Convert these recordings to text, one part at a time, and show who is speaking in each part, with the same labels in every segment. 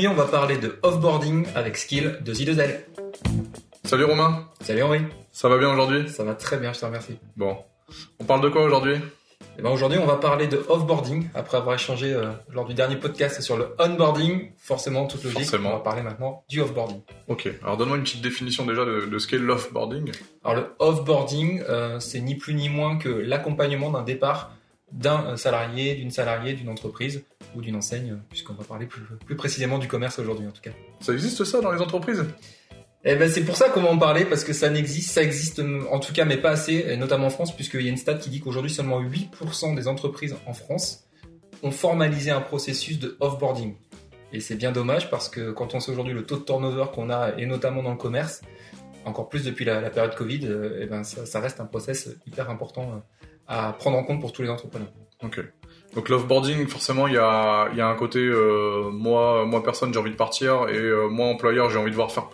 Speaker 1: Aujourd'hui, on va parler de offboarding avec skill de Z2L.
Speaker 2: Salut Romain.
Speaker 1: Salut Henri.
Speaker 2: Ça va bien aujourd'hui?
Speaker 1: Ça va très bien, je te remercie.
Speaker 2: Bon. On parle de quoi aujourd'hui?
Speaker 1: Eh ben aujourd'hui, on va parler de offboarding après avoir échangé euh, lors du dernier podcast sur le onboarding. Forcément, toute logique.
Speaker 2: Forcément.
Speaker 1: On va parler maintenant du offboarding.
Speaker 2: Ok. Alors donne-moi une petite définition déjà de, de ce qu'est l'offboarding.
Speaker 1: Alors le offboarding, euh, c'est ni plus ni moins que l'accompagnement d'un départ d'un euh, salarié, d'une salariée, d'une entreprise ou d'une enseigne, puisqu'on va parler plus, plus précisément du commerce aujourd'hui en tout cas.
Speaker 2: Ça existe ça dans les entreprises?
Speaker 1: Eh ben c'est pour ça qu'on va en parler parce que ça n'existe, ça existe en tout cas mais pas assez, et notamment en France puisqu'il y a une stat qui dit qu'aujourd'hui seulement 8% des entreprises en France ont formalisé un processus de offboarding. Et c'est bien dommage parce que quand on sait aujourd'hui le taux de turnover qu'on a et notamment dans le commerce, encore plus depuis la, la période Covid, eh ben ça, ça, reste un process hyper important euh, à prendre en compte pour tous les entrepreneurs.
Speaker 2: Ok. Donc l'offboarding, forcément, il y a, y a un côté euh, moi, moi personne, j'ai envie de partir et euh, moi employeur, j'ai envie de voir faire,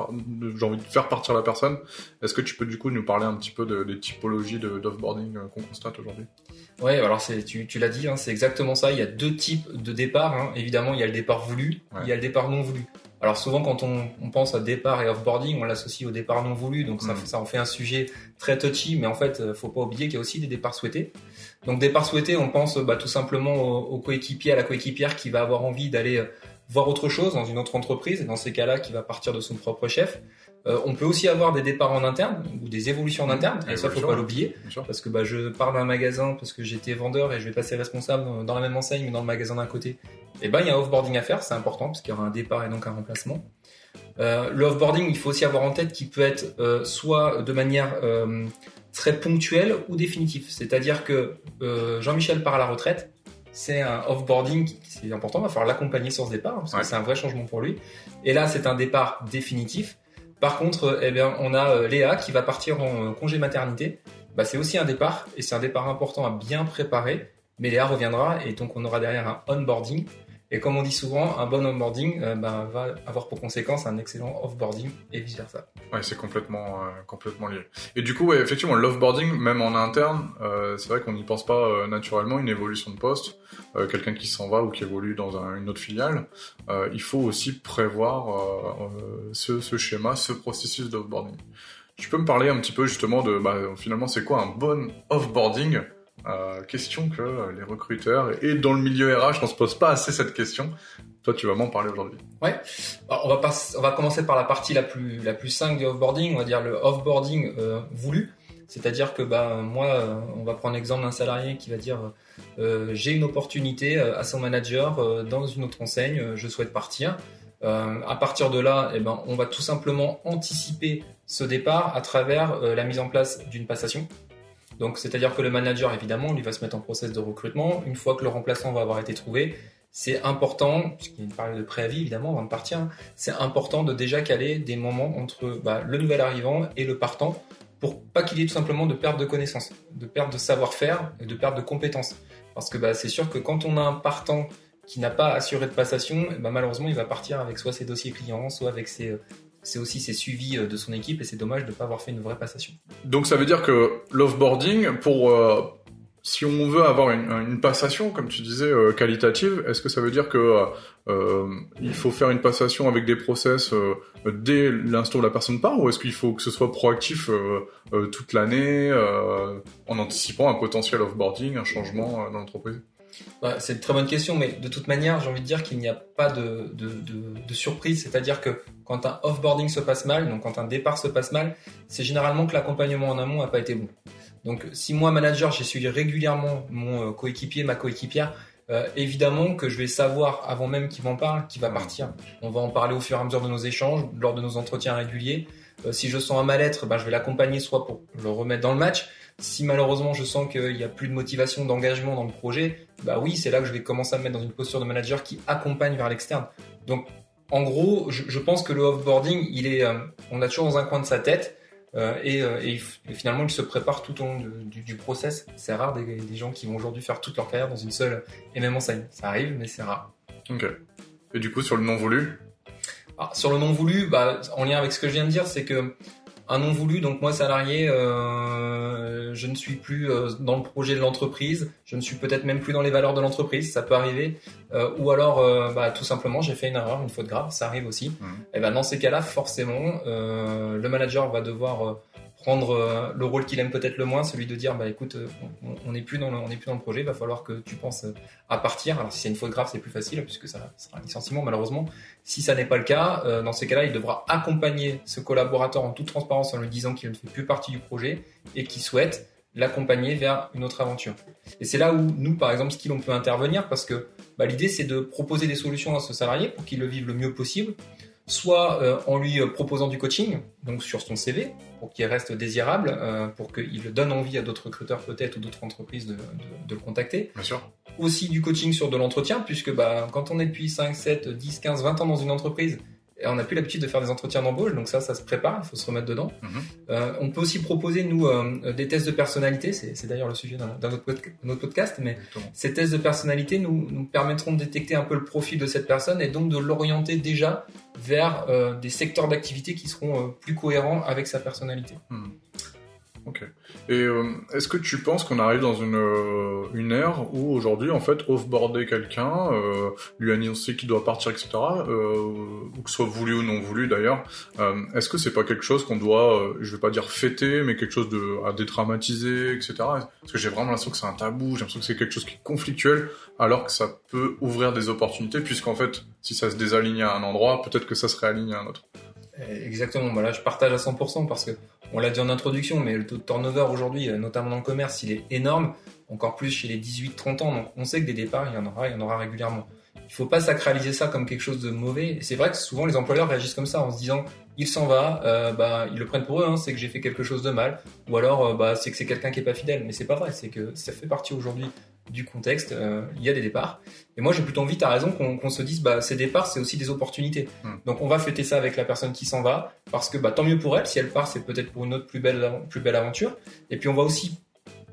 Speaker 2: j'ai envie de faire partir la personne. Est-ce que tu peux du coup nous parler un petit peu de, des typologies d'offboarding euh, qu'on constate aujourd'hui?
Speaker 1: Ouais, alors c'est, tu, tu l'as dit, hein, c'est exactement ça. Il y a deux types de départ. Hein. Évidemment, il y a le départ voulu,
Speaker 2: Ouais.
Speaker 1: il y a le départ non voulu. Alors souvent, quand on, on pense à départ et offboarding, on l'associe au départ non voulu, donc ça, ça en fait un sujet très touchy. Mais en fait, euh, faut pas oublier qu'il y a aussi des départs souhaités. Donc départ souhaité, on pense bah, tout simplement au, au coéquipier, à la coéquipière qui va avoir envie d'aller euh, voir autre chose dans une autre entreprise, et dans ces cas-là, qui va partir de son propre chef. Euh, on peut aussi avoir des départs en interne ou des évolutions en interne, et ça faut
Speaker 2: Évolution,
Speaker 1: pas
Speaker 2: ouais.
Speaker 1: l'oublier parce que bah, je pars d'un magasin parce que j'étais vendeur et je vais passer responsable dans- dans la même enseigne mais dans le magasin d'à côté. Et ben il y a un offboarding à faire, c'est important parce qu'il y aura un départ et donc un remplacement. Euh, le offboarding, il faut aussi avoir en tête qu'il peut être euh, soit de manière euh, très ponctuelle ou définitive. C'est-à-dire que Jean-Michel part à la retraite, c'est un offboarding qui c'est important, il va falloir l'accompagner sur ce départ hein, parce
Speaker 2: Ouais.
Speaker 1: que c'est un vrai changement pour lui. Et là, c'est un départ définitif. Par contre, euh, eh bien, on a euh, Léa qui va partir en euh, congé maternité. Bah, c'est aussi un départ et c'est un départ important à bien préparer. Mais Léa reviendra et donc on aura derrière un onboarding. Et comme on dit souvent, un bon onboarding euh, bah, va avoir pour conséquence un excellent offboarding et vice versa.
Speaker 2: Ouais, c'est complètement, euh, complètement lié. Et du coup, effectivement, l'offboarding, même en interne, euh, c'est vrai qu'on n'y pense pas naturellement, une évolution de poste, quelqu'un qui s'en va ou qui évolue dans un- une autre filiale, il faut aussi prévoir ce, ce schéma, ce processus d'offboarding. Tu peux me parler un petit peu justement de, bah, finalement, c'est quoi un bon offboarding Question que les recruteurs et dans le milieu RH, on se pose pas assez cette question. Toi, tu vas m'en parler aujourd'hui.
Speaker 1: Alors, on, va on va commencer par la partie la plus, la plus simple du offboarding, on va dire le offboarding euh, voulu. C'est-à-dire que bah, moi, euh, on va prendre l'exemple d'un salarié qui va dire euh, j'ai une opportunité à son manager dans une autre enseigne, je souhaite partir. À partir de là, eh ben, on va tout simplement anticiper ce départ à travers la mise en place d'une passation. Donc, c'est-à-dire que le manager, évidemment, lui va se mettre en process de recrutement. Une fois que le remplaçant va avoir été trouvé, c'est important, puisqu'il y a une période de préavis, évidemment, avant de partir, c'est important de déjà caler des moments entre bah, le nouvel arrivant et le partant pour pas qu'il y ait tout simplement de perte de connaissances, de perte de savoir-faire et de perte de compétences. Parce que bah, c'est sûr que quand on a un partant qui n'a pas assuré de passation, ben, malheureusement, il va partir avec soit ses dossiers clients, soit avec ses, euh, c'est aussi ses suivis euh, de son équipe et c'est dommage de ne pas avoir fait une vraie passation.
Speaker 2: Donc ça veut dire que l'offboarding, pour euh, si on veut avoir une, passation, comme tu disais, euh, qualitative, est-ce que ça veut dire que euh, il faut faire une passation avec des process dès l'instant où la personne part, ou est-ce qu'il faut que ce soit proactif toute l'année, en anticipant un potentiel offboarding, un changement dans l'entreprise?
Speaker 1: Bah, c'est une très bonne question, mais de toute manière, j'ai envie de dire qu'il n'y a pas de, de, de, de surprise. C'est-à-dire que quand un offboarding se passe mal, donc quand un départ se passe mal, c'est généralement que l'accompagnement en amont n'a pas été bon. Donc si moi, manager, j'ai suivi régulièrement mon euh, coéquipier, ma coéquipière, euh, évidemment que je vais savoir avant même qu'il m'en parle, qu'il va partir. On va en parler au fur et à mesure de nos échanges, lors de nos entretiens réguliers. Euh, si je sens un mal-être, ben, je vais l'accompagner soit pour le remettre dans le match. Si malheureusement je sens qu'il n'y a plus de motivation, d'engagement dans le projet, bah oui, c'est là que je vais commencer à me mettre dans une posture de manager qui accompagne vers l'externe. Donc, en gros, je, je pense que le offboarding, il est, euh, on a toujours dans un coin de sa tête, euh, et, euh, et, et finalement, il se prépare tout au long de- du, du process. C'est rare des, des gens qui vont aujourd'hui faire toute leur carrière dans une seule et même enseigne. Ça arrive, mais c'est rare.
Speaker 2: Ok. Et du coup, sur le non voulu,
Speaker 1: Alors, sur le non voulu, bah, en lien avec ce que je viens de dire, c'est que un non voulu. Donc moi, salarié, euh, je ne suis plus euh, dans le projet de l'entreprise. Je ne suis peut-être même plus dans les valeurs de l'entreprise. Ça peut arriver. Euh, ou alors, bah, tout simplement, j'ai fait une erreur, une faute grave. Ça arrive aussi.
Speaker 2: Mhm.
Speaker 1: Et ben dans ces cas-là, forcément, euh, le manager va devoir euh, prendre euh, le rôle qu'il aime peut-être le moins, celui de dire bah écoute, euh, on- n'est plus dans le, on n'est plus dans le projet. Il va falloir que tu penses euh, à partir. Alors si c'est une faute grave, c'est plus facile puisque ça sera un licenciement malheureusement. Si ça n'est pas le cas, dans ces cas-là, il devra accompagner ce collaborateur en toute transparence en lui disant qu'il ne fait plus partie du projet et qu'il souhaite l'accompagner vers une autre aventure. Et c'est là où nous, par exemple, Skill, on peut intervenir parce que bah, l'idée, c'est de proposer des solutions à ce salarié pour qu'il le vive le mieux possible, soit euh, en lui euh, proposant du coaching, donc sur son CV, pour qu'il reste désirable, euh, pour qu'il donne envie à d'autres recruteurs peut-être ou d'autres entreprises de, de- de le contacter
Speaker 2: Bien sûr.
Speaker 1: aussi du coaching sur de l'entretien, puisque bah, quand on est depuis 5, 7, 10, 15, 20 ans dans une entreprise, et on n'a plus l'habitude de faire des entretiens d'embauche, donc ça, ça se prépare, il faut se remettre dedans.
Speaker 2: Mhm.
Speaker 1: Euh, on peut aussi proposer, nous, euh, des tests de personnalité, c'est d'ailleurs le sujet autre, podca- notre podcast, mais
Speaker 2: Exactement.
Speaker 1: ces tests de personnalité nous, nous permettront de détecter un peu le profil de cette personne et donc de l'orienter déjà vers euh, des secteurs d'activité qui seront plus cohérents avec sa personnalité.
Speaker 2: Ok. Et euh, est-ce que tu penses qu'on arrive dans une, euh, une ère où aujourd'hui, en fait, offboarder quelqu'un, euh, lui annoncer qu'il doit partir, etc., euh, ou que ce soit voulu ou non voulu d'ailleurs, euh, est-ce que c'est pas quelque chose qu'on doit, euh, je vais pas dire fêter, mais quelque chose de, à dédramatiser, etc. Parce que j'ai vraiment l'impression que c'est un tabou, j'ai l'impression que c'est quelque chose qui est conflictuel, alors que ça peut ouvrir des opportunités, puisqu'en fait, si ça se désaligne à un endroit, peut-être que ça se réaligne à un autre.
Speaker 1: Euh, Exactement, voilà, je partage à 100% parce que on l'a dit en introduction, mais le taux de turnover aujourd'hui, euh, notamment dans le commerce, il est énorme, encore plus chez les 18-30 ans. Donc on sait que des départs, il y en aura, il y en aura régulièrement. Il faut pas sacraliser ça comme quelque chose de mauvais. C'est vrai que souvent les employeurs réagissent comme ça en se disant il s'en va, euh, bah ils le prennent pour eux, hein, c'est que j'ai fait quelque chose de mal, ou alors euh, bah c'est que c'est quelqu'un qui est pas fidèle. Mais c'est pas vrai, c'est que ça fait partie aujourd'hui du contexte. euh, il y a des départs. Et moi j'ai plutôt envie, t'as raison, qu'on se dise bah ces départs c'est aussi des opportunités. Donc on va fêter ça avec la personne qui s'en va parce que bah, tant mieux pour elle. Si elle part, c'est peut-être pour une autre plus belle, plus belle aventure. Et puis on va aussi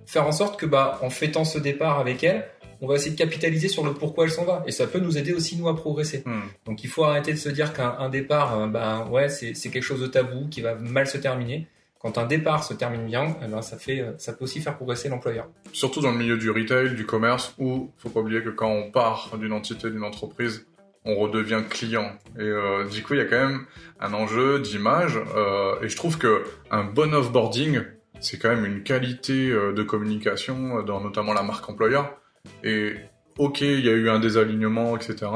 Speaker 1: faire en sorte que bah, en fêtant ce départ avec elle, on va essayer de capitaliser sur le pourquoi elle s'en va. Et ça peut nous aider aussi nous à progresser.
Speaker 2: Hmm.
Speaker 1: Donc il faut arrêter de se dire qu'un un départ, euh, bah, ouais, c'est quelque chose de tabou qui va mal se terminer. Quand un départ se termine bien, eh ben, ça, fait, euh, ça peut aussi faire progresser l'employeur.
Speaker 2: Surtout dans le milieu du retail, du commerce, où faut pas oublier que quand on part d'une entité, d'une entreprise, on redevient client. Et euh, du coup, il y a quand même un enjeu d'image. euh, et je trouve que un bon offboarding, c'est quand même une qualité de communication, dans notamment la marque employeur. Et ok, il y a eu un désalignement, etc.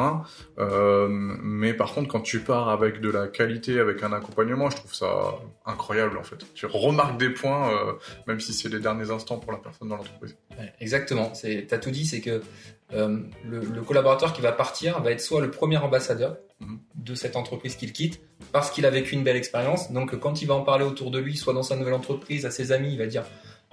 Speaker 2: Euh, mais par contre, quand tu pars avec de la qualité, avec un accompagnement, je trouve ça incroyable en fait. Tu remarques des points, euh, même si c'est les derniers instants pour la personne dans l'entreprise.
Speaker 1: Ouais, exactement. C'est, t'as tout dit, c'est que euh, le, le collaborateur qui va partir va être soit le premier ambassadeur
Speaker 2: Mhm.
Speaker 1: de cette entreprise qu'il quitte, parce qu'il a vécu une belle expérience. Donc, quand il va en parler autour de lui, soit dans sa nouvelle entreprise, à ses amis, il va dire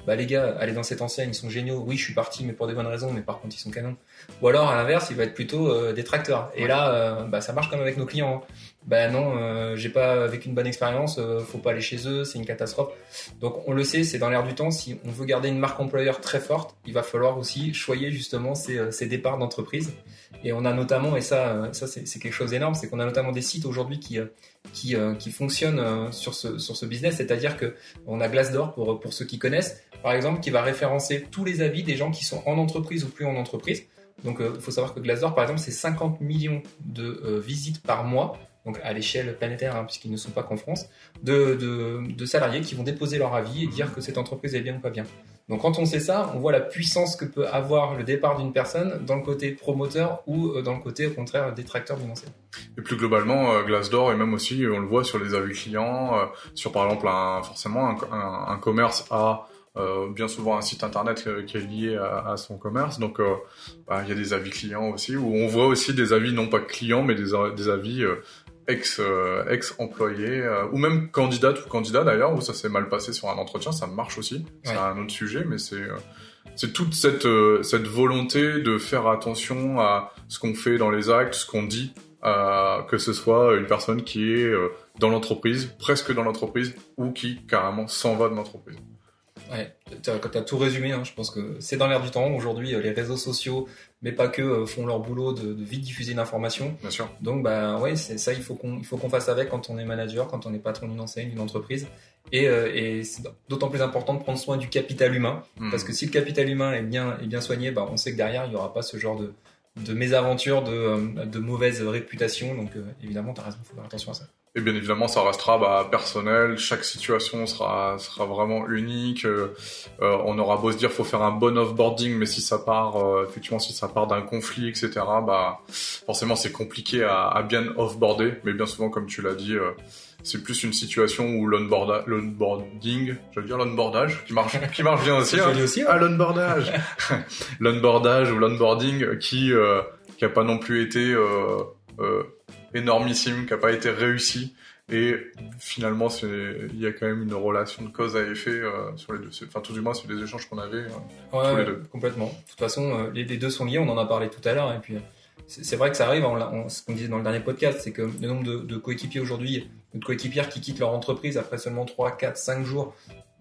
Speaker 1: bah les gars, allez dans cette enseigne, ils sont géniaux. Oui, je suis parti, mais pour des bonnes raisons, mais par contre, ils sont canons. Ou alors, à l'inverse, il va être plutôt euh, détracteur. Et là, euh, bah, ça marche comme avec nos clients. hein. Bah non, euh, j'ai pas vécu une bonne expérience, euh, faut pas aller chez eux, c'est une catastrophe. Donc on le sait, c'est dans l'air du temps. Si on veut garder une marque employeur très forte, il va falloir aussi choyer justement ces, euh, ces départs d'entreprise. Et on a notamment, et ça, euh, ça c'est quelque chose d'énorme, c'est qu'on a notamment des sites aujourd'hui qui euh, qui, qui fonctionnent sur ce sur ce business, c'est-à-dire que on a Glassdoor pour pour ceux qui connaissent, par exemple, qui va référencer tous les avis des gens qui sont en entreprise ou plus en entreprise. Donc il faut savoir que Glassdoor, par exemple, c'est 50 millions de visites par mois donc à l'échelle planétaire, hein, puisqu'ils ne sont pas qu'en France, de, de, salariés qui vont déposer leur avis et dire que cette entreprise est bien ou pas bien. Donc quand on sait ça, on voit la puissance que peut avoir le départ d'une personne dans le côté promoteur ou euh, dans le côté au contraire détracteur d'une enseigne.
Speaker 2: Et plus globalement, euh, Glassdoor et même aussi, on le voit sur les avis clients, euh, sur par exemple forcément un, commerce a euh, bien souvent un site internet qui est lié à, à son commerce. Donc bah, il y a des avis clients aussi, où on voit aussi des avis non pas clients, mais des, des avis ex euh, ex employés euh, ou même candidate ou candidat d'ailleurs où ça s'est mal passé sur un entretien, ça marche aussi. C'est
Speaker 1: Ouais.
Speaker 2: un autre sujet, mais c'est euh, c'est toute cette cette volonté de faire attention à ce qu'on fait dans les actes, ce qu'on dit, que ce soit une personne qui est dans l'entreprise, presque dans l'entreprise, ou qui carrément s'en va de l'entreprise.
Speaker 1: Ouais, t'as as tout résumé, hein, je pense que c'est dans l'air du temps. Aujourd'hui, euh, les réseaux sociaux, mais pas que, euh, font leur boulot de, de vite diffuser l'information.
Speaker 2: Bien sûr.
Speaker 1: Donc bah ouais, c'est ça il faut qu'on qu'on fasse avec quand on est manager, quand on est patron d'une enseigne, d'une entreprise Et, euh, et c'est d'autant plus important de prendre soin du capital humain,
Speaker 2: Hmm.
Speaker 1: parce que si le capital humain est bien, est bien soigné, bah, on sait que derrière, il n'y aura pas ce genre de, de mésaventures, de, de mauvaise réputation. Donc euh, évidemment, tu as raison, il faut faire attention à ça.
Speaker 2: Et bien évidemment, ça restera bah, personnel. Chaque situation sera sera vraiment unique. Euh, euh, on aura beau se dire, faut faire un bon offboarding, mais si ça part, euh, effectivement, si ça part d'un conflit, etc. Bah, forcément, c'est compliqué à, à bien offboarder. Mais bien souvent, comme tu l'as dit, euh, c'est plus une situation où l'onboarding, je veux dire l'onboardage, qui marche, qui marche bien aussi. Hein.
Speaker 1: aussi, ouais.
Speaker 2: Ah, l'onboardage L'onboardage ou l'onboarding qui euh, qui a pas non plus été euh, énormissime, qui a pas été réussi. Et finalement, c'est il y a quand même une relation de cause à effet euh, sur les deux. Enfin, tout du moins, sur les échanges qu'on avait. euh.
Speaker 1: Ouais,
Speaker 2: Tous les deux.
Speaker 1: complètement. De toute façon, euh, les, les deux sont liés, on en a parlé tout à l'heure, et puis euh, c'est vrai que ça arrive, on ce qu'on disait dans le dernier podcast, c'est que le nombre de, de coéquipiers aujourd'hui, ou de coéquipières qui quittent leur entreprise après seulement 3, 4, 5 jours,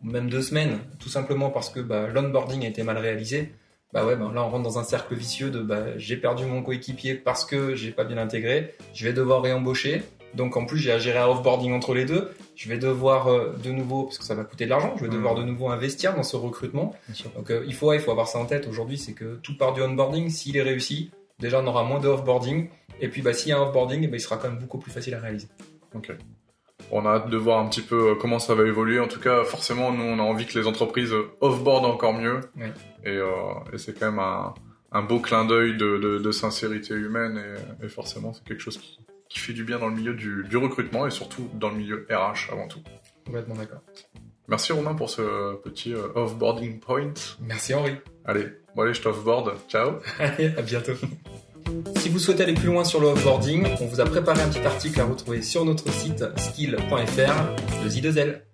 Speaker 1: ou même 2 semaines, tout simplement parce que bah, l'onboarding a été mal réalisé, bah ouais, bah, là on rentre dans un cercle vicieux de bah, j'ai perdu mon coéquipier parce que j'ai pas bien intégré, je vais devoir réembaucher, donc en plus j'ai à gérer un offboarding entre les deux, je vais devoir euh, de nouveau, parce que ça va coûter de l'argent, je vais
Speaker 2: Mhm.
Speaker 1: devoir de nouveau investir dans ce recrutement, donc euh, il faut ouais, il faut avoir ça en tête aujourd'hui, c'est que tout part du onboarding. S'il est réussi, déjà on aura moins de offboarding. Et puis bah, s'il y a un offboarding, ben, il sera quand même beaucoup plus facile à réaliser.
Speaker 2: On a hâte de voir un petit peu euh, comment ça va évoluer. En tout cas, forcément, nous, on a envie que les entreprises euh, offboard encore mieux. Et, euh, et c'est quand même un, un beau clin d'œil de, de, de sincérité humaine. Et, et forcément, c'est quelque chose qui, qui fait du bien dans le milieu du, du recrutement et surtout dans le milieu RH avant tout.
Speaker 1: Complètement d'accord.
Speaker 2: Merci Romain pour ce petit offboarding point.
Speaker 1: Merci Henri.
Speaker 2: Allez, bon allez, je t'offboard. Ciao.
Speaker 1: Allez, à bientôt. Si vous souhaitez aller plus loin sur le offboarding, on vous a préparé un petit article à retrouver sur notre site skill.fr de Z2L.